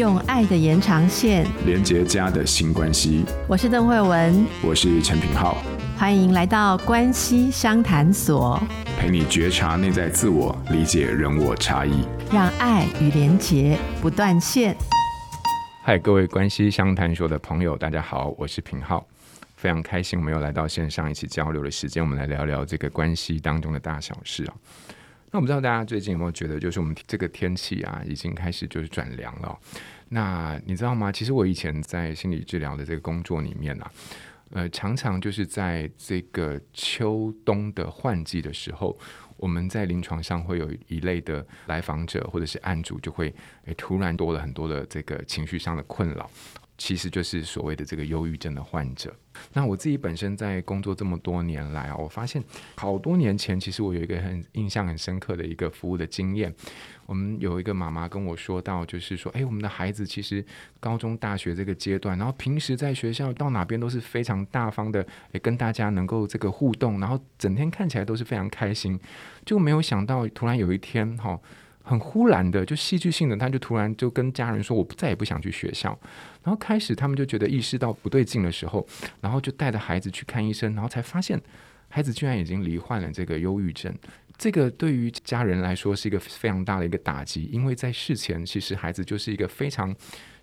用爱的延长线连接家的新关系。我是邓慧文，我是陈品浩，欢迎来到关系商谈所，陪你觉察内在自我，理解人我差异，让爱与连结不断线。嗨，各位关系商谈所的朋友，大家好，我是品浩，非常开心我们又来到线上一起交流的时间，我们来聊聊这个关系当中的大小事啊。那我不知道大家最近有没有觉得，就是我们这个天气啊，已经开始就是转凉了。那你知道吗？其实我以前在心理治疗的这个工作里面啊，呃，常常就是在这个秋冬的换季的时候，我们在临床上会有一类的来访者或者是案主，就会诶突然多了很多的这个情绪上的困扰。其实就是所谓的这个忧郁症的患者。那我自己本身在工作这么多年来啊，我发现好多年前，其实我有一个很印象很深刻的一个服务的经验。我们有一个妈妈跟我说到，就是说，哎，我们的孩子其实高中、大学这个阶段，然后平时在学校到哪边都是非常大方的，诶，跟大家能够这个互动，然后整天看起来都是非常开心，就没有想到突然有一天，哈。很忽然的，就戏剧性的，他就突然就跟家人说：“我再也不想去学校。”然后开始他们就觉得意识到不对劲的时候，然后就带着孩子去看医生，然后才发现孩子居然已经罹患了这个忧郁症。这个对于家人来说是一个非常大的一个打击，因为在事前其实孩子就是一个非常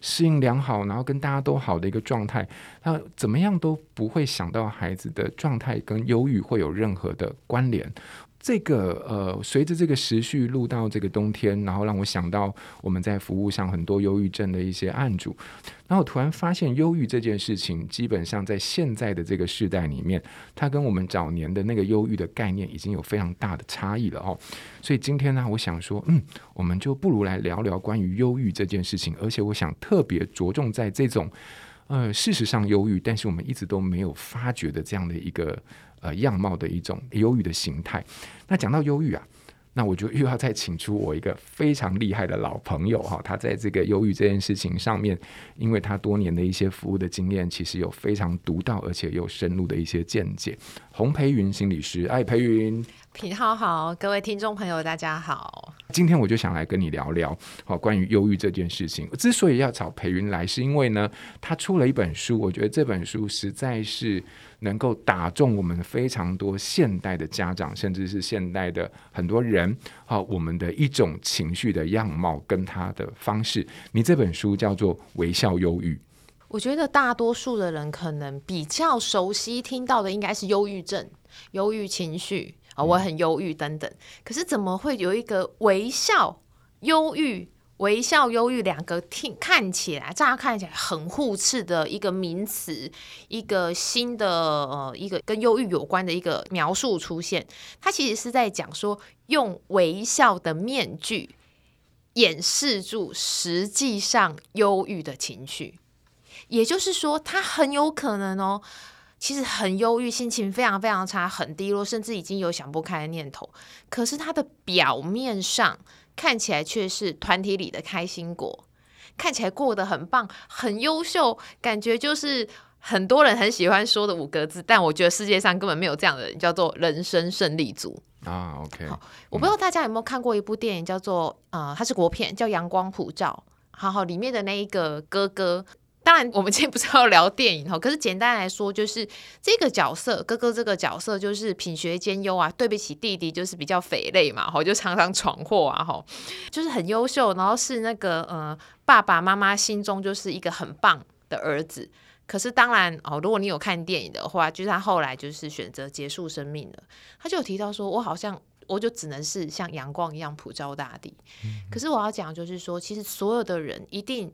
适应良好，然后跟大家都好的一个状态，他怎么样都不会想到孩子的状态跟忧郁会有任何的关联。这个呃，随着这个时序录到这个冬天，然后让我想到我们在服务上很多忧郁症的一些案主，然后突然发现忧郁这件事情，基本上在现在的这个时代里面，它跟我们早年的那个忧郁的概念已经有非常大的差异了哦。所以今天呢，我想说，嗯，我们就不如来聊聊关于忧郁这件事情，而且我想特别着重在这种呃，事实上忧郁，但是我们一直都没有发觉的这样的一个。呃，样貌的一种忧郁的形态。那讲到忧郁啊，那我就又要再请出我一个非常厉害的老朋友哈，他在这个忧郁这件事情上面，因为他多年的一些服务的经验，其实有非常独到而且又深入的一些见解。洪培云心理师，哎，培云。品浩好，各位听众朋友，大家好。今天我就想来跟你聊聊，好，关于忧郁这件事情。之所以要找裴云来，是因为呢，他出了一本书，我觉得这本书实在是能够打中我们非常多现代的家长，甚至是现代的很多人，好，我们的一种情绪的样貌跟他的方式。你这本书叫做《微笑忧郁》，我觉得大多数的人可能比较熟悉听到的应该是忧郁症、忧郁情绪。啊，我很忧郁等等，可是怎么会有一个微笑忧郁、微笑忧郁两个听看起来乍看起来很互斥的一个名词，一个新的呃一个跟忧郁有关的一个描述出现？它其实是在讲说，用微笑的面具掩饰住实际上忧郁的情绪，也就是说，它很有可能哦。其实很忧郁，心情非常非常差，很低落，甚至已经有想不开的念头。可是他的表面上看起来却是团体里的开心果，看起来过得很棒、很优秀，感觉就是很多人很喜欢说的五个字。但我觉得世界上根本没有这样的人，叫做人生胜利组啊。OK，好，我不知道大家有没有看过一部电影，叫做呃，它是国片，叫《阳光普照》。好好，里面的那一个哥哥。当然，我们今天不是要聊电影哈，可是简单来说，就是这个角色哥哥这个角色就是品学兼优啊，对不起弟弟就是比较匪类嘛，哈，就常常闯祸啊，哈，就是很优秀，然后是那个呃爸爸妈妈心中就是一个很棒的儿子。可是当然哦，如果你有看电影的话，就是他后来就是选择结束生命了。他就有提到说，我好像我就只能是像阳光一样普照大地。可是我要讲就是说，其实所有的人一定。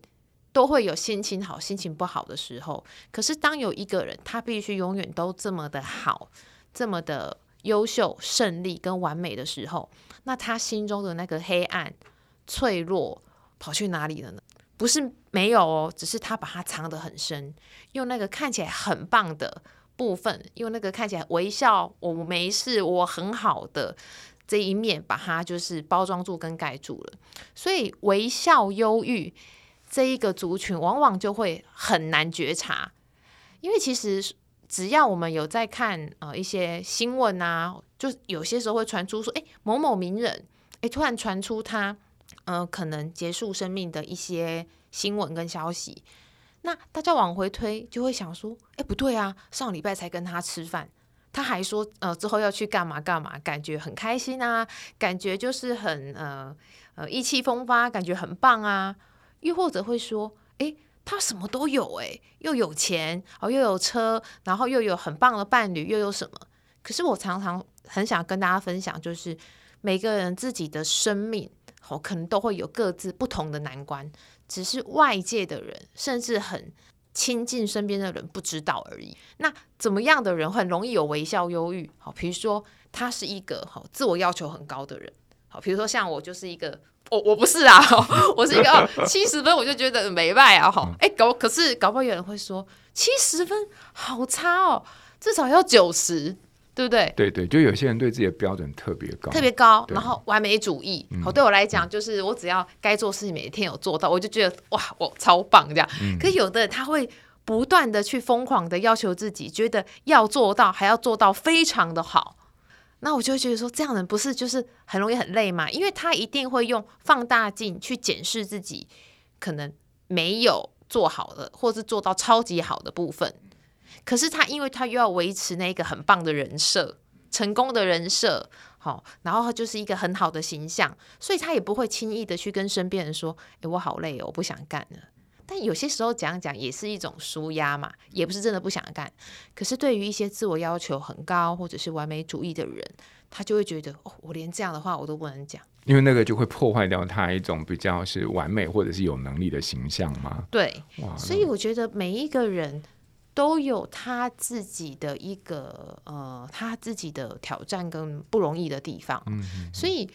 都会有心情好、心情不好的时候。可是，当有一个人他必须永远都这么的好、这么的优秀、胜利跟完美的时候，那他心中的那个黑暗、脆弱跑去哪里了呢？不是没有哦，只是他把它藏得很深，用那个看起来很棒的部分，用那个看起来微笑、我没事、我很好的这一面，把它就是包装住跟盖住了。所以，微笑忧郁。这一个族群往往就会很难觉察，因为其实只要我们有在看呃一些新闻啊，就有些时候会传出说，哎，某某名人，哎，突然传出他呃，可能结束生命的一些新闻跟消息。那大家往回推，就会想说，哎，不对啊，上礼拜才跟他吃饭，他还说，呃，之后要去干嘛干嘛，感觉很开心啊，感觉就是很呃呃意气风发，感觉很棒啊。又或者会说，哎，他什么都有，哎，又有钱，哦，又有车，然后又有很棒的伴侣，又有什么？可是我常常很想跟大家分享，就是每个人自己的生命，哦，可能都会有各自不同的难关。只是外界的人，甚至很亲近身边的人不知道而已。那怎么样的人很容易有微笑忧郁？好，比如说他是一个好自我要求很高的人。好，比如说像我就是一个，我我不是啊，我是一个哦七十分我就觉得没败啊。哈，哎搞可是搞不好有人会说七十分好差哦，至少要九十。对不对？对对，就有些人对自己的标准特别高，特别高，然后完美主义。好、嗯，对我来讲，就是我只要该做事情，每天有做到，我就觉得哇，我超棒这样。嗯、可是有的人他会不断的去疯狂的要求自己，觉得要做到，还要做到非常的好。那我就觉得说，这样人不是就是很容易很累吗？因为他一定会用放大镜去检视自己可能没有做好的，或是做到超级好的部分。可是他，因为他又要维持那个很棒的人设，成功的人设，好，然后他就是一个很好的形象，所以他也不会轻易的去跟身边人说：“诶，我好累哦，我不想干了。”但有些时候讲讲也是一种舒压嘛，也不是真的不想干。可是对于一些自我要求很高或者是完美主义的人，他就会觉得：“哦，我连这样的话我都不能讲，因为那个就会破坏掉他一种比较是完美或者是有能力的形象嘛。”对，所以我觉得每一个人。都有他自己的一个呃，他自己的挑战跟不容易的地方，嗯嗯嗯，所以，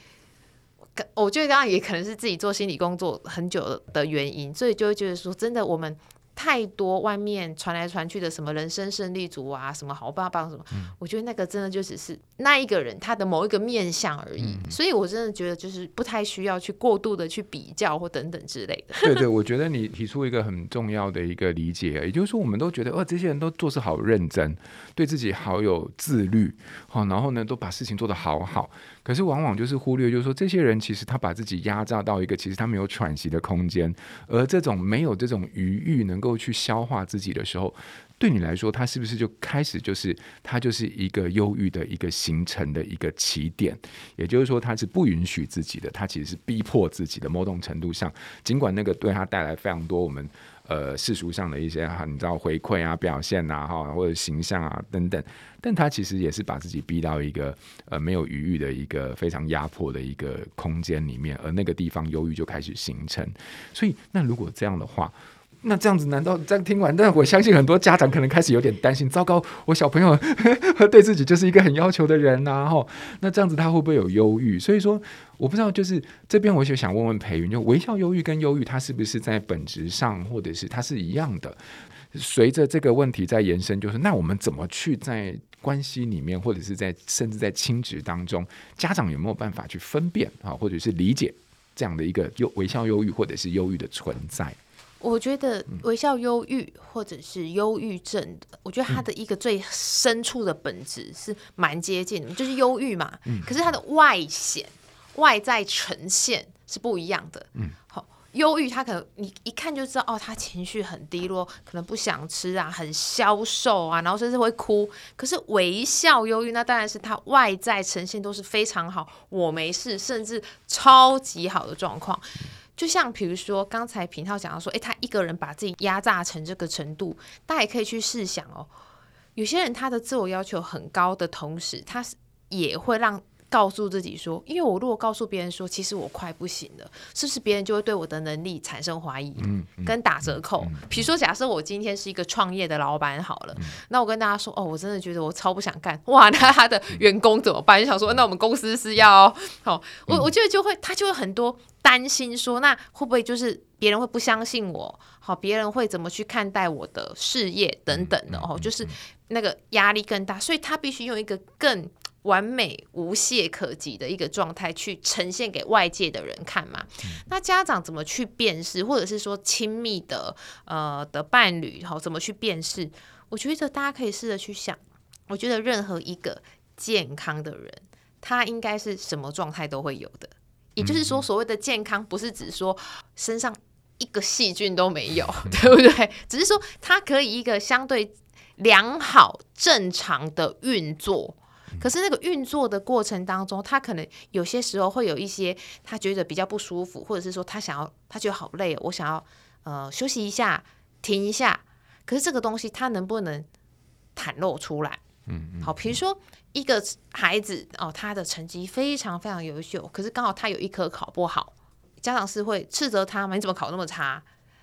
我觉得当然也可能是自己做心理工作很久的原因，所以就会觉得说，真的我们。太多外面传来传去的什么人生胜利组啊，什么好爸爸什么，嗯、我觉得那个真的就只是那一个人他的某一个面相而已。嗯、所以我真的觉得就是不太需要去过度的去比较或等等之类的。对对，我觉得你提出一个很重要的一个理解，也就是说，我们都觉得哦，这些人都做事好认真，对自己好有自律，好，然后呢都把事情做得好好。可是往往就是忽略，就是说这些人其实他把自己压榨到一个其实他没有喘息的空间，而这种没有这种余裕能够去消化自己的时候，对你来说，他是不是就开始就是他就是一个忧郁的一个形成的一个起点？也就是说，他是不允许自己的，他其实是逼迫自己的。某种程度上，尽管那个对他带来非常多我们。呃，世俗上的一些哈，你知道回馈啊、表现啊、哈或者形象啊等等，但他其实也是把自己逼到一个呃没有余裕的一个非常压迫的一个空间里面，而那个地方忧郁就开始形成。所以，那如果这样的话，那这样子，难道这样听完？但我相信很多家长可能开始有点担心。糟糕，我小朋友呵 呵对自己就是一个很要求的人呐、啊，哈。那这样子他会不会有忧郁？所以说，我不知道，就是这边我就想问问培云，就微笑忧郁跟忧郁，它是不是在本质上，或者是它是一样的？随着这个问题在延伸，就是那我们怎么去在关系里面，或者是在甚至在亲职当中，家长有没有办法去分辨啊，或者是理解这样的一个忧微笑忧郁或者是忧郁的存在？我觉得微笑忧郁或者是忧郁症的，我觉得它的一个最深处的本质是蛮接近的，就是忧郁嘛。可是它的外显、外在呈现是不一样的。好，忧郁它可能你一看就知道，哦，他情绪很低落，可能不想吃啊，很消瘦啊，然后甚至会哭。可是微笑忧郁，那当然是他外在呈现都是非常好，我没事，甚至超级好的状况。就像比如说，刚才平浩讲到说，诶，他一个人把自己压榨成这个程度，大家也可以去试想哦。有些人他的自我要求很高的同时，他是也会让。告诉自己说，因为我如果告诉别人说，其实我快不行了，是不是别人就会对我的能力产生怀疑，嗯嗯、跟打折扣？比、如说，假设我今天是一个创业的老板好了，嗯、那我跟大家说，哦，我真的觉得我超不想干，哇，那他的员工怎么办？就想说，那我们公司是要好，我我觉得就会，他就会很多担心说，那会不会就是别人会不相信我？好，别人会怎么去看待我的事业等等的哦，就是那个压力更大，所以他必须用一个更。完美无懈可击的一个状态去呈现给外界的人看嘛？嗯、那家长怎么去辨识，或者是说亲密的呃的伴侣，好怎么去辨识？我觉得大家可以试着去想。我觉得任何一个健康的人，他应该是什么状态都会有的。也就是说，所谓的健康不是指说身上一个细菌都没有，对不对？只是说他可以一个相对良好、正常的运作。可是那个运作的过程当中，他可能有些时候会有一些他觉得比较不舒服，或者是说他想要，他觉得好累，我想要呃休息一下，停一下。可是这个东西他能不能袒露出来？嗯，嗯，好，比如说一个孩子哦，他的成绩非常非常优秀，可是刚好他有一科考不好，家长是会斥责他吗？你怎么考那么差？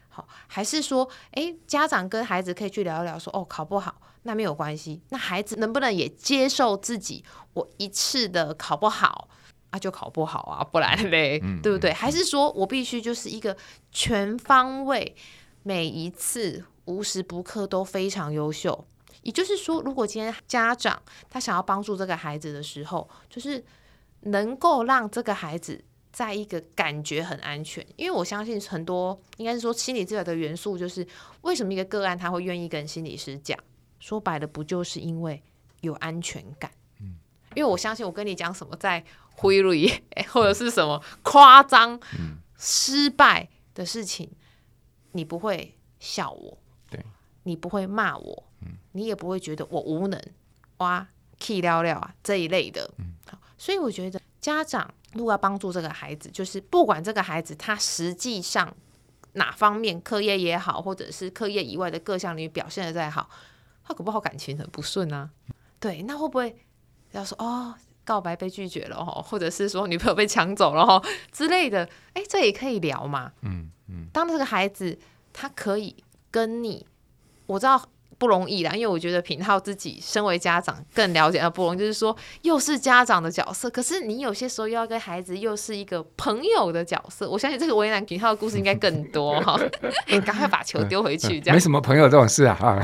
好，还是说，诶，家长跟孩子可以去聊一聊，说哦，考不好。那没有关系，那孩子能不能也接受自己？我一次的考不好啊，就考不好啊，不然嘞，嗯、对不对？嗯、还是说我必须就是一个全方位，每一次无时不刻都非常优秀？也就是说，如果今天家长他想要帮助这个孩子的时候，就是能够让这个孩子在一个感觉很安全。因为我相信很多应该是说心理治疗的元素，就是为什么一个个案他会愿意跟心理师讲？说白了，不就是因为有安全感？嗯，因为我相信，我跟你讲什么在挥泪 或者是什么夸张、失败的事情，你不会笑我，对，你不会骂我，你也不会觉得我无能，哇，气了了啊这一类的。好，所以我觉得家长如果要帮助这个孩子，就是不管这个孩子他实际上哪方面课业也好，或者是课业以外的各项领域表现的再好。他搞不好感情很不顺啊，对，那会不会要说哦，告白被拒绝了哦，或者是说女朋友被抢走了哦之类的？哎，这也可以聊嘛。嗯嗯，当这个孩子他可以跟你，我知道。不容易啦，因为我觉得品浩自己身为家长更了解，啊不容易，就是说又是家长的角色，可是你有些时候又要跟孩子又是一个朋友的角色。我相信这个为难品浩的故事应该更多 哈，赶快把球丢回去，这样没什么朋友这种事啊。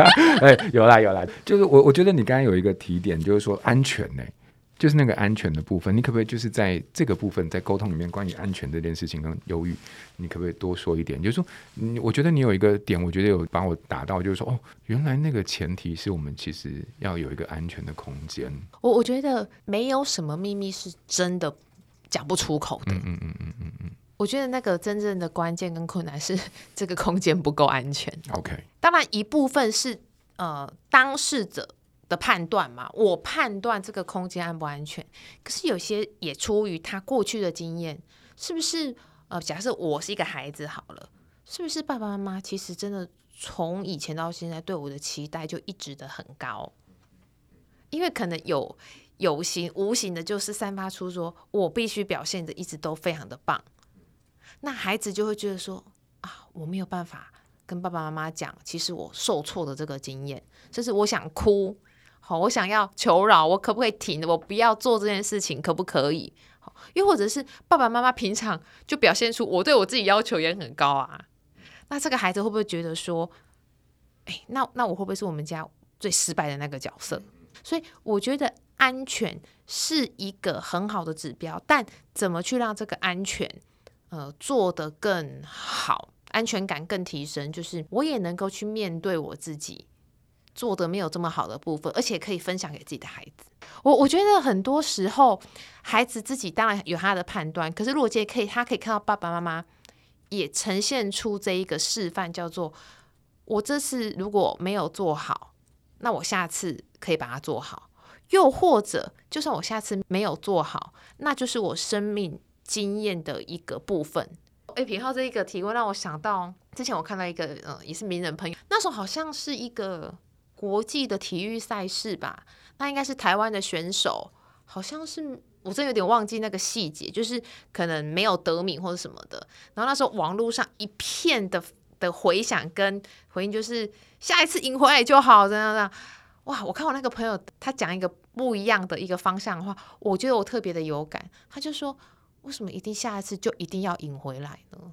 哎，有啦有啦，就是我我觉得你刚刚有一个提点，就是说安全呢、欸。就是那个安全的部分，你可不可以就是在这个部分，在沟通里面关于安全这件事情跟忧郁，你可不可以多说一点？就是说，你我觉得你有一个点，我觉得有把我打到，就是说，哦，原来那个前提是我们其实要有一个安全的空间。我我觉得没有什么秘密是真的讲不出口的。嗯嗯嗯嗯嗯嗯。我觉得那个真正的关键跟困难是这个空间不够安全。OK，当然一部分是呃当事者。的判断嘛，我判断这个空间安不安全，可是有些也出于他过去的经验，是不是？呃，假设我是一个孩子好了，是不是爸爸妈妈其实真的从以前到现在对我的期待就一直的很高？因为可能有有形无形的，就是散发出说我必须表现的一直都非常的棒，那孩子就会觉得说啊，我没有办法跟爸爸妈妈讲，其实我受挫的这个经验，就是我想哭。好，我想要求饶，我可不可以停？我不要做这件事情，可不可以？好，又或者是爸爸妈妈平常就表现出我对我自己要求也很高啊。那这个孩子会不会觉得说，哎，那那我会不会是我们家最失败的那个角色？所以我觉得安全是一个很好的指标，但怎么去让这个安全呃做得更好，安全感更提升，就是我也能够去面对我自己。做的没有这么好的部分，而且可以分享给自己的孩子。我我觉得很多时候，孩子自己当然有他的判断，可是如果今天可以，他可以看到爸爸妈妈也呈现出这一个示范，叫做我这次如果没有做好，那我下次可以把它做好。又或者，就算我下次没有做好，那就是我生命经验的一个部分。哎，品浩这一个提问让我想到，之前我看到一个，嗯，也是名人朋友，那时候好像是一个。国际的体育赛事吧，那应该是台湾的选手，好像是我真有点忘记那个细节，就是可能没有得名或者什么的。然后那时候网络上一片的的回响跟回应，就是下一次赢回来就好，这样这样。哇！我看我那个朋友他讲一个不一样的一个方向的话，我觉得我特别的有感。他就说：为什么一定下一次就一定要赢回来呢？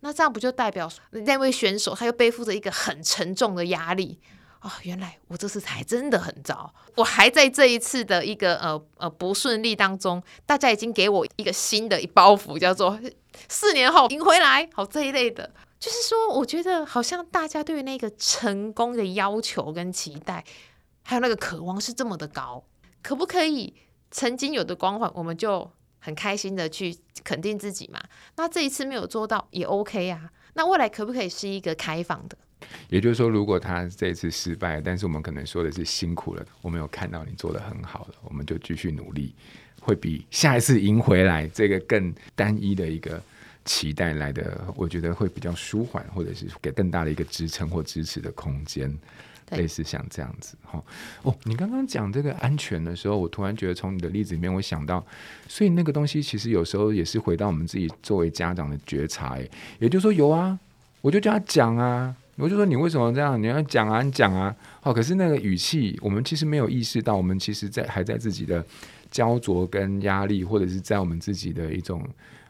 那这样不就代表那位选手他又背负着一个很沉重的压力？哦，原来我这次才真的很糟，我还在这一次的一个呃呃不顺利当中，大家已经给我一个新的一包袱，叫做四年后赢回来，好这一类的，就是说，我觉得好像大家对于那个成功的要求跟期待，还有那个渴望是这么的高，可不可以曾经有的光环，我们就很开心的去肯定自己嘛。那这一次没有做到也 OK 啊。那未来可不可以是一个开放的？也就是说，如果他这一次失败，但是我们可能说的是辛苦了，我们有看到你做的很好了，我们就继续努力，会比下一次赢回来这个更单一的一个期待来的，我觉得会比较舒缓，或者是给更大的一个支撑或支持的空间。类似像这样子哈哦，你刚刚讲这个安全的时候，我突然觉得从你的例子里面，我想到，所以那个东西其实有时候也是回到我们自己作为家长的觉察。哎，也就是说有啊，我就叫他讲啊，我就说你为什么这样？你要讲啊，你讲啊。哦，可是那个语气，我们其实没有意识到，我们其实在还在自己的焦灼跟压力，或者是在我们自己的一种。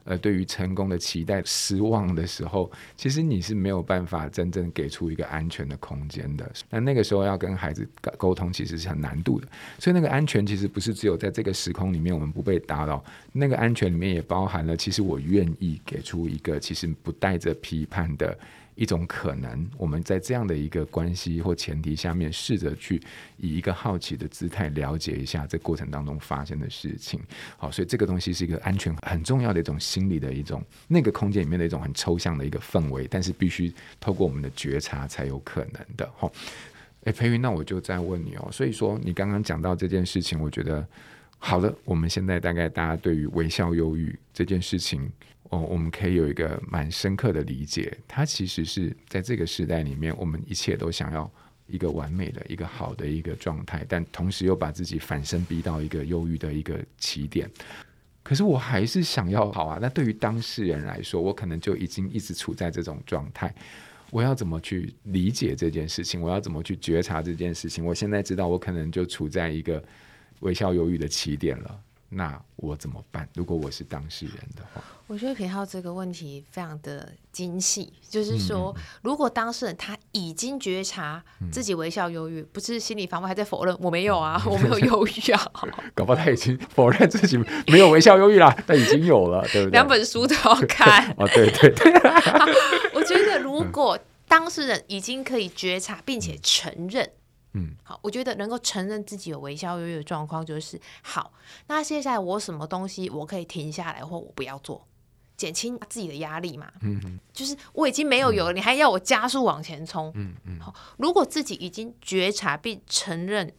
呃，对于成功的期待失望的时候，其实你是没有办法真正给出一个安全的空间的。那那个时候要跟孩子沟通，其实是很难度的。所以那个安全其实不是只有在这个时空里面我们不被打扰，那个安全里面也包含了，其实我愿意给出一个其实不带着批判的。一种可能，我们在这样的一个关系或前提下面，试着去以一个好奇的姿态了解一下这过程当中发生的事情。好，所以这个东西是一个安全很重要的一种心理的一种那个空间里面的一种很抽象的一个氛围，但是必须透过我们的觉察才有可能的。好，诶，培云，那我就再问你哦。所以说，你刚刚讲到这件事情，我觉得好的，我们现在大概大家对于微笑忧郁这件事情。哦，我们可以有一个蛮深刻的理解，它其实是在这个时代里面，我们一切都想要一个完美的、一个好的一个状态，但同时又把自己反身逼到一个忧郁的一个起点。可是我还是想要好啊。那对于当事人来说，我可能就已经一直处在这种状态。我要怎么去理解这件事情？我要怎么去觉察这件事情？我现在知道，我可能就处在一个微笑忧郁的起点了。那我怎么办？如果我是当事人的话，我觉得平浩这个问题非常的精细，就是说，嗯、如果当事人他已经觉察自己微笑忧郁，嗯、不是心理防卫还在否认，我没有啊，我没有忧郁啊，搞不好他已经否认自己没有微笑忧郁啦，他已经有了，对不对？两本书都要看啊，对对对。我觉得如果当事人已经可以觉察并且承认。嗯，好，我觉得能够承认自己有微笑忧郁的状况就是好。那接下来我什么东西我可以停下来，或我不要做，减轻自己的压力嘛？嗯哼，就是我已经没有油了，嗯、你还要我加速往前冲？嗯嗯。好，如果自己已经觉察并承认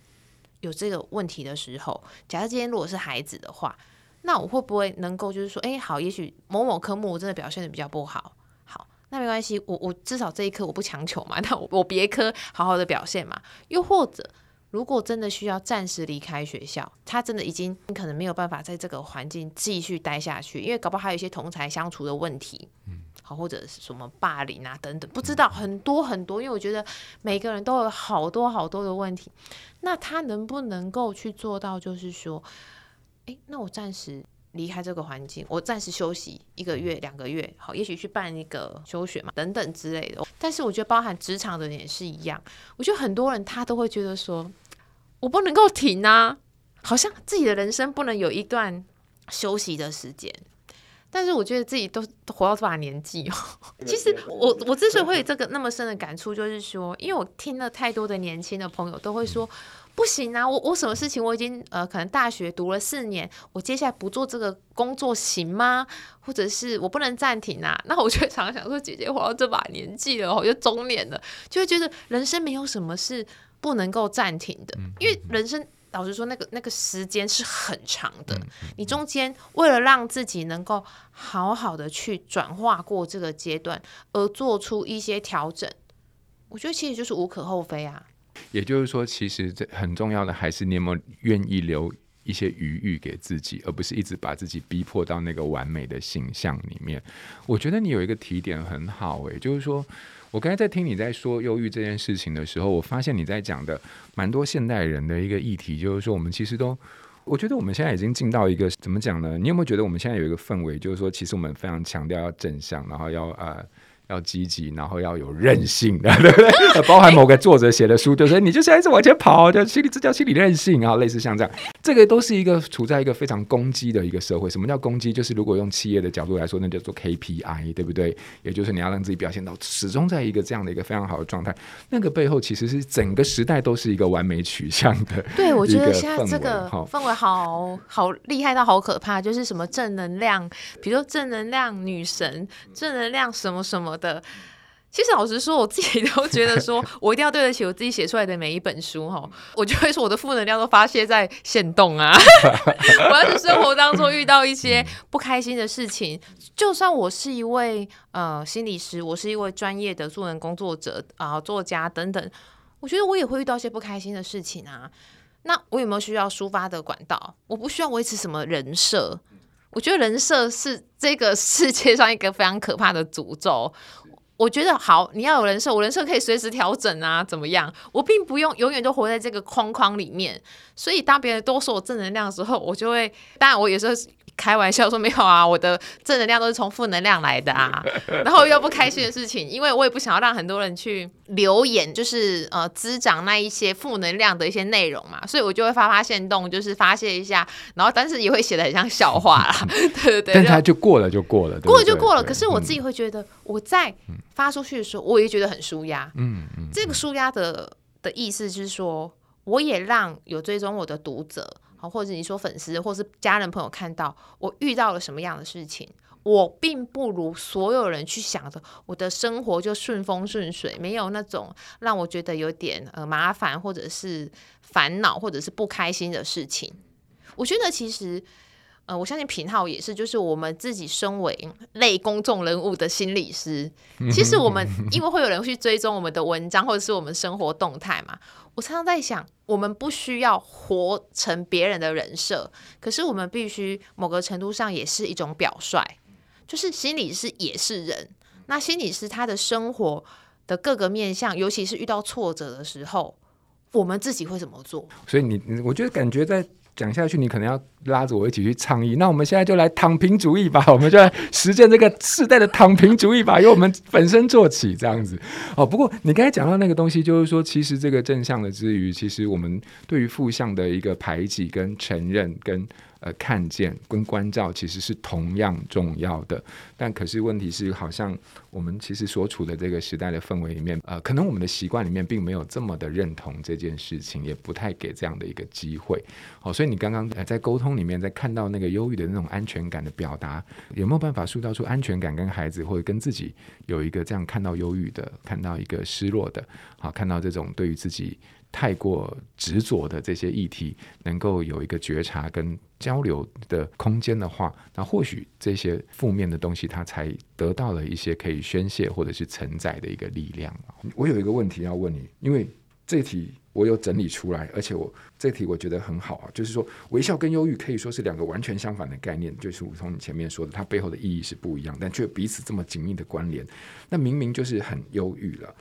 有这个问题的时候，假设今天如果是孩子的话，那我会不会能够就是说，哎，好，也许某某科目我真的表现的比较不好。那没关系，我我至少这一科我不强求嘛，那我我别科好好的表现嘛。又或者，如果真的需要暂时离开学校，他真的已经可能没有办法在这个环境继续待下去，因为搞不好还有一些同才相处的问题，嗯，好，或者是什么霸凌啊等等，不知道很多很多。因为我觉得每个人都有好多好多的问题，那他能不能够去做到，就是说，诶，那我暂时。离开这个环境，我暂时休息一个月、两个月，好，也许去办一个休学嘛，等等之类的。但是我觉得，包含职场的人也是一样。我觉得很多人他都会觉得说，我不能够停啊，好像自己的人生不能有一段休息的时间。但是我觉得自己都活到这把年纪哦，其实我我之所以会有这个那么深的感触，就是说，因为我听了太多的年轻的朋友都会说。不行啊，我我什么事情我已经呃，可能大学读了四年，我接下来不做这个工作行吗？或者是我不能暂停啊？那我就会 常常想说，姐姐活到这把年纪了，我就中年了，就会觉得人生没有什么是不能够暂停的，因为人生老实说，那个那个时间是很长的，你中间为了让自己能够好好的去转化过这个阶段，而做出一些调整，我觉得其实就是无可厚非啊。也就是说，其实这很重要的还是你有没有愿意留一些余裕给自己，而不是一直把自己逼迫到那个完美的形象里面。我觉得你有一个提点很好，诶，就是说我刚才在听你在说忧郁这件事情的时候，我发现你在讲的蛮多现代人的一个议题，就是说我们其实都，我觉得我们现在已经进到一个怎么讲呢？你有没有觉得我们现在有一个氛围，就是说其实我们非常强调要正向，然后要呃。要积极，然后要有韧性的，对不对？包含某个作者写的书，就是你就是一直往前跑，就心理这叫心理韧性啊，类似像这样，这个都是一个处在一个非常攻击的一个社会。什么叫攻击？就是如果用企业的角度来说，那叫做 KPI，对不对？也就是你要让自己表现到始终在一个这样的一个非常好的状态。那个背后其实是整个时代都是一个完美取向的。对，我觉得现在这个氛围好好厉害到好可怕，就是什么正能量，比如说正能量女神，正能量什么什么的。其实老实说，我自己都觉得说，我一定要对得起我自己写出来的每一本书哈。我就会说，我的负能量都发泄在现动啊。我要是生活当中遇到一些不开心的事情，就算我是一位呃心理师，我是一位专业的助人工作者啊、呃，作家等等，我觉得我也会遇到一些不开心的事情啊。那我有没有需要抒发的管道？我不需要维持什么人设。我觉得人设是这个世界上一个非常可怕的诅咒。我觉得好，你要有人设，我人设可以随时调整啊，怎么样？我并不用永远都活在这个框框里面。所以当别人都说我正能量的时候，我就会，当然我有时候开玩笑说没有啊，我的正能量都是从负能量来的啊。然后又不开心的事情，因为我也不想要让很多人去留言，就是呃滋长那一些负能量的一些内容嘛。所以我就会发发现动，就是发泄一下，然后但是也会写的很像笑话啦，对对对。但他就过了就过了，过了就过了。可是我自己会觉得我在。发出去的时候，我也觉得很舒压。嗯嗯，这个舒压的的意思就是说，我也让有追踪我的读者，好或者你说粉丝，或是家人朋友看到我遇到了什么样的事情。我并不如所有人去想着我的生活就顺风顺水，没有那种让我觉得有点呃麻烦，或者是烦恼，或者是不开心的事情。我觉得其实。呃，我相信品浩也是，就是我们自己身为类公众人物的心理师，其实我们因为会有人去追踪我们的文章或者是我们生活动态嘛，我常常在想，我们不需要活成别人的人设，可是我们必须某个程度上也是一种表率，就是心理师也是人，那心理师他的生活的各个面向，尤其是遇到挫折的时候，我们自己会怎么做？所以你，我觉得感觉在。讲下去，你可能要拉着我一起去倡议。那我们现在就来躺平主义吧，我们就来实践这个世代的躺平主义吧，由我们本身做起，这样子。哦，不过你刚才讲到那个东西，就是说，其实这个正向的之余，其实我们对于负向的一个排挤、跟承认、跟。呃，看见跟关照其实是同样重要的，但可是问题是，好像我们其实所处的这个时代的氛围里面，呃，可能我们的习惯里面并没有这么的认同这件事情，也不太给这样的一个机会。好，所以你刚刚在沟通里面，在看到那个忧郁的那种安全感的表达，有没有办法塑造出安全感，跟孩子或者跟自己有一个这样看到忧郁的，看到一个失落的，好，看到这种对于自己。太过执着的这些议题，能够有一个觉察跟交流的空间的话，那或许这些负面的东西，它才得到了一些可以宣泄或者是承载的一个力量。我有一个问题要问你，因为这题我有整理出来，而且我这题我觉得很好啊，就是说微笑跟忧郁可以说是两个完全相反的概念，就是如同你前面说的，它背后的意义是不一样，但却彼此这么紧密的关联。那明明就是很忧郁了。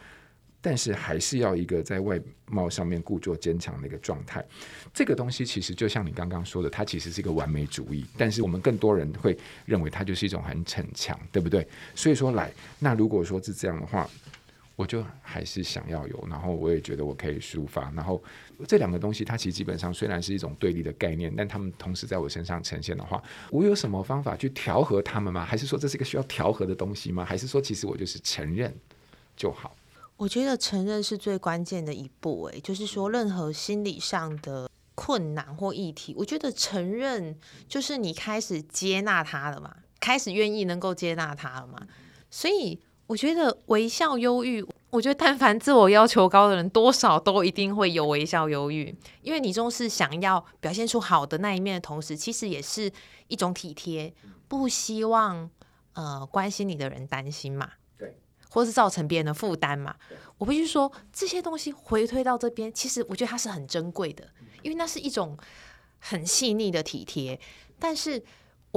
但是还是要一个在外貌上面故作坚强的一个状态，这个东西其实就像你刚刚说的，它其实是一个完美主义。但是我们更多人会认为它就是一种很逞强，对不对？所以说来，那如果说是这样的话，我就还是想要有，然后我也觉得我可以抒发。然后这两个东西，它其实基本上虽然是一种对立的概念，但他们同时在我身上呈现的话，我有什么方法去调和他们吗？还是说这是一个需要调和的东西吗？还是说其实我就是承认就好？我觉得承认是最关键的一步，诶，就是说任何心理上的困难或议题，我觉得承认就是你开始接纳他了嘛，开始愿意能够接纳他了嘛。所以我觉得微笑忧郁，我觉得但凡自我要求高的人，多少都一定会有微笑忧郁，因为你总是想要表现出好的那一面的同时，其实也是一种体贴，不希望呃关心你的人担心嘛。或是造成别人的负担嘛？我必须说这些东西回推到这边，其实我觉得它是很珍贵的，因为那是一种很细腻的体贴。但是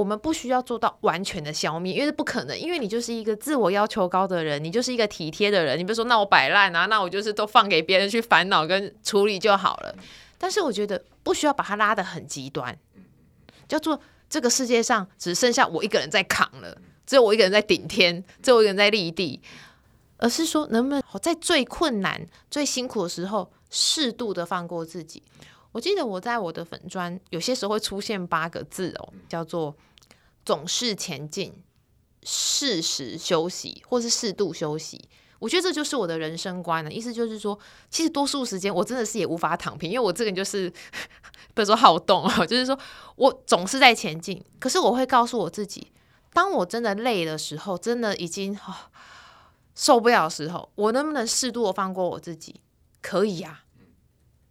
我们不需要做到完全的消灭，因为是不可能。因为你就是一个自我要求高的人，你就是一个体贴的人。你比如说，那我摆烂啊，那我就是都放给别人去烦恼跟处理就好了。但是我觉得不需要把它拉得很极端，叫做这个世界上只剩下我一个人在扛了，只有我一个人在顶天，只有我一个人在立地。而是说，能不能在最困难、最辛苦的时候，适度的放过自己？我记得我在我的粉砖有些时候会出现八个字哦，叫做“总是前进，适时休息，或是适度休息”。我觉得这就是我的人生观的意思，就是说，其实多数时间我真的是也无法躺平，因为我这个人就是 不是说好动啊，就是说我总是在前进。可是我会告诉我自己，当我真的累的时候，真的已经、哦、受不了的时候，我能不能适度的放过我自己？可以呀、啊，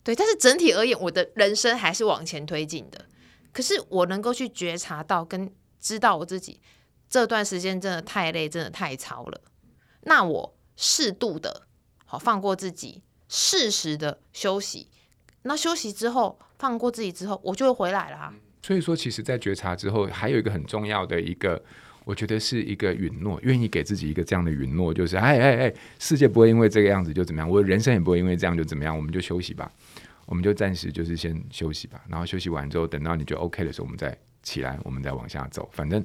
对。但是整体而言，我的人生还是往前推进的。可是我能够去觉察到跟知道我自己这段时间真的太累，真的太操了，那我。适度的，好放过自己，适时的休息。那休息之后，放过自己之后，我就会回来啦。所以说，其实，在觉察之后，还有一个很重要的一个，我觉得是一个允诺，愿意给自己一个这样的允诺，就是，哎哎哎，世界不会因为这个样子就怎么样，我人生也不会因为这样就怎么样，我们就休息吧，我们就暂时就是先休息吧。然后休息完之后，等到你觉得 OK 的时候，我们再起来，我们再往下走，反正。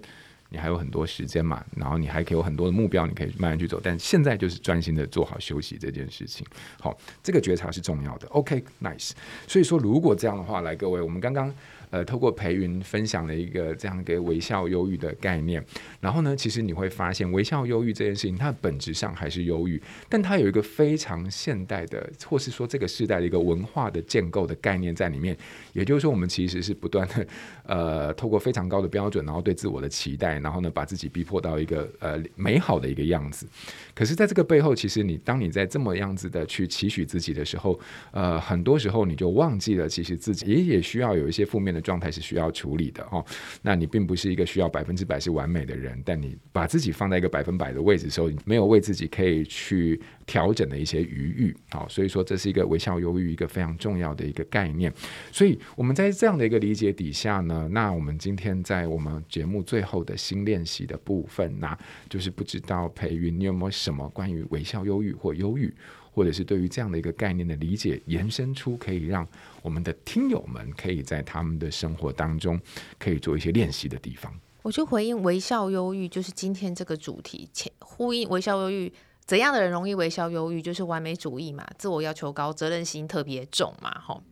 你还有很多时间嘛，然后你还可以有很多的目标，你可以慢慢去走。但现在就是专心的做好休息这件事情。好，这个觉察是重要的。OK，nice。所以说，如果这样的话，来各位，我们刚刚。呃，透过培云分享了一个这样一个微笑忧郁的概念，然后呢，其实你会发现微笑忧郁这件事情，它本质上还是忧郁，但它有一个非常现代的，或是说这个时代的一个文化的建构的概念在里面。也就是说，我们其实是不断的 呃，透过非常高的标准，然后对自我的期待，然后呢，把自己逼迫到一个呃美好的一个样子。可是，在这个背后，其实你当你在这么样子的去期许自己的时候，呃，很多时候你就忘记了，其实自己也也需要有一些负面的。状态是需要处理的哦，那你并不是一个需要百分之百是完美的人，但你把自己放在一个百分百的位置的时候，没有为自己可以去调整的一些余裕，好，所以说这是一个微笑忧郁一个非常重要的一个概念。所以我们在这样的一个理解底下呢，那我们今天在我们节目最后的新练习的部分，那就是不知道培云你有没有什么关于微笑忧郁或忧郁？或者是对于这样的一个概念的理解，延伸出可以让我们的听友们可以在他们的生活当中可以做一些练习的地方。我就回应微笑忧郁，就是今天这个主题，前呼应微笑忧郁，怎样的人容易微笑忧郁？就是完美主义嘛，自我要求高，责任心特别重嘛，吼，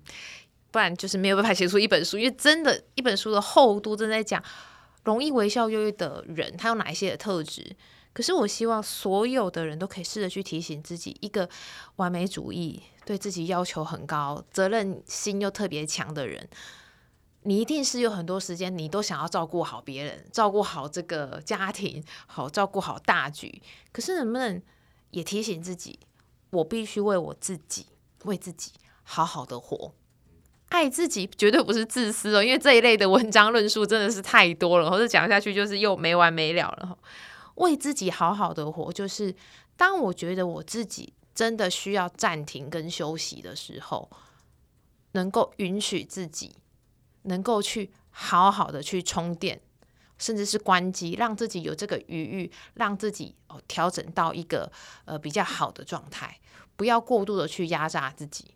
不然就是没有办法写出一本书，因为真的，一本书的厚度正在讲容易微笑忧郁的人，他有哪一些的特质。可是，我希望所有的人都可以试着去提醒自己，一个完美主义、对自己要求很高、责任心又特别强的人，你一定是有很多时间，你都想要照顾好别人，照顾好这个家庭，好照顾好大局。可是，能不能也提醒自己，我必须为我自己、为自己好好的活，爱自己绝对不是自私哦，因为这一类的文章论述真的是太多了，或者讲下去就是又没完没了了。为自己好好的活，就是当我觉得我自己真的需要暂停跟休息的时候，能够允许自己能够去好好的去充电，甚至是关机，让自己有这个余裕，让自己哦调整到一个呃比较好的状态，不要过度的去压榨自己。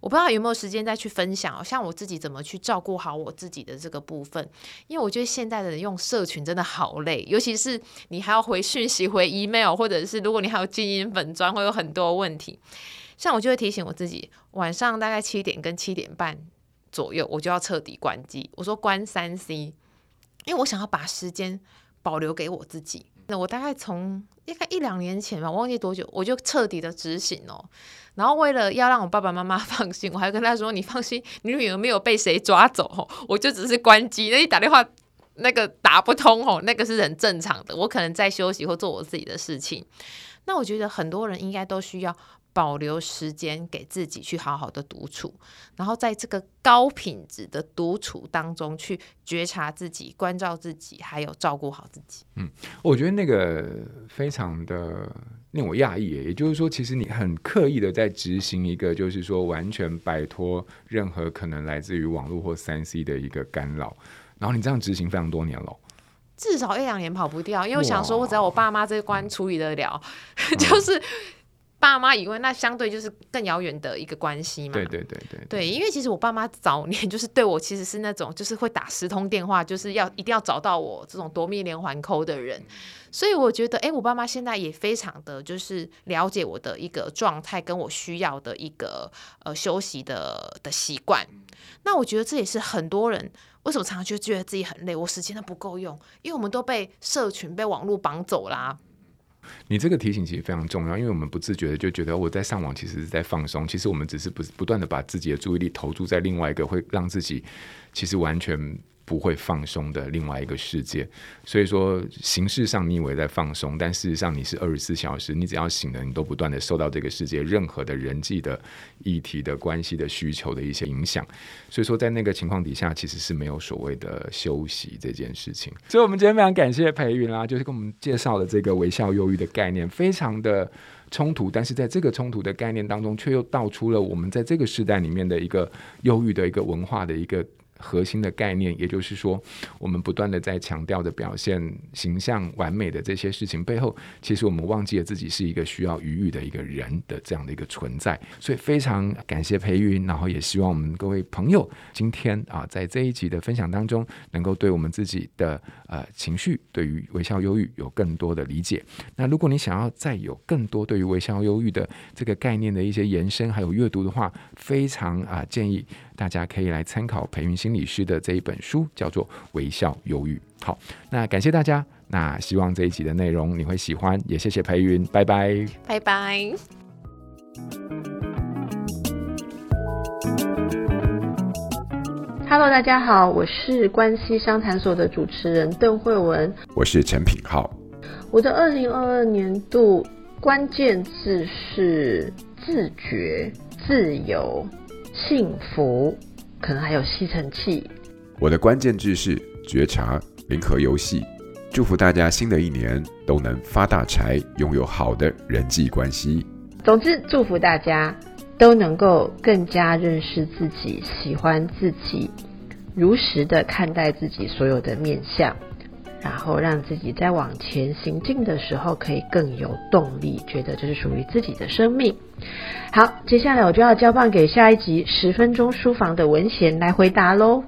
我不知道有没有时间再去分享，像我自己怎么去照顾好我自己的这个部分，因为我觉得现在的人用社群真的好累，尤其是你还要回讯息、回 email，或者是如果你还有经营粉专，会有很多问题。像我就会提醒我自己，晚上大概七点跟七点半左右，我就要彻底关机。我说关三 C，因为我想要把时间保留给我自己。那我大概从应该一两年前吧，我忘记多久，我就彻底的执行哦。然后为了要让我爸爸妈妈 放心，我还跟他说：“你放心，你女儿没有被谁抓走，我就只是关机。那你打电话那个打不通哦，那个是很正常的。我可能在休息或做我自己的事情。那我觉得很多人应该都需要。”保留时间给自己去好好的独处，然后在这个高品质的独处当中去觉察自己、关照自己，还有照顾好自己。嗯，我觉得那个非常的令我讶异，也就是说，其实你很刻意的在执行一个，就是说完全摆脱任何可能来自于网络或三 C 的一个干扰，然后你这样执行非常多年了，至少一两年跑不掉，因为我想说，我只要我爸妈这关处理得了，哇 就是。爸妈以外，那相对就是更遥远的一个关系嘛。对对对对。对，因为其实我爸妈早年就是对我 其实是那种就是会打十通电话，就是要一定要找到我这种夺命连环 call 的人。所以我觉得，哎，我爸妈现在也非常的就是了解我的一个状态，跟我需要的一个呃休息的的习惯。那我觉得这也是很多人为什么常常就觉得自己很累，我时间都不够用，因为我们都被社群、被网络绑走啦。你这个提醒其实非常重要，因为我们不自觉的就觉得我在上网其实是在放松，其实我们只是不不断的把自己的注意力投注在另外一个会让自己其实完全。不会放松的另外一个世界，所以说形式上你以为在放松，但事实上你是二十四小时，你只要醒了，你都不断的受到这个世界任何的人际的议题的关系的需求的一些影响。所以说在那个情况底下，其实是没有所谓的休息这件事情。所以我们今天非常感谢培云啦，就是跟我们介绍了这个微笑忧郁的概念，非常的冲突，但是在这个冲突的概念当中，却又道出了我们在这个时代里面的一个忧郁的一个文化的一个。核心的概念，也就是说，我们不断的在强调的表现形象完美的这些事情背后，其实我们忘记了自己是一个需要愉悦的一个人的这样的一个存在。所以非常感谢培云，然后也希望我们各位朋友今天啊，在这一集的分享当中，能够对我们自己的呃情绪，对于微笑忧郁有更多的理解。那如果你想要再有更多对于微笑忧郁的这个概念的一些延伸还有阅读的话，非常啊建议。大家可以来参考培云心理师的这一本书，叫做《微笑忧郁》。好，那感谢大家，那希望这一集的内容你会喜欢，也谢谢培云，拜拜，拜拜。Hello，大家好，我是关系商谈所的主持人邓慧文，我是陈品浩。我的二零二二年度关键字是自觉、自由。幸福，可能还有吸尘器。我的关键字是觉察、零和游戏。祝福大家新的一年都能发大财，拥有好的人际关系。总之，祝福大家都能够更加认识自己，喜欢自己，如实的看待自己所有的面相。然后让自己在往前行进的时候，可以更有动力，觉得这是属于自己的生命。好，接下来我就要交棒给下一集十分钟书房的文贤来回答喽。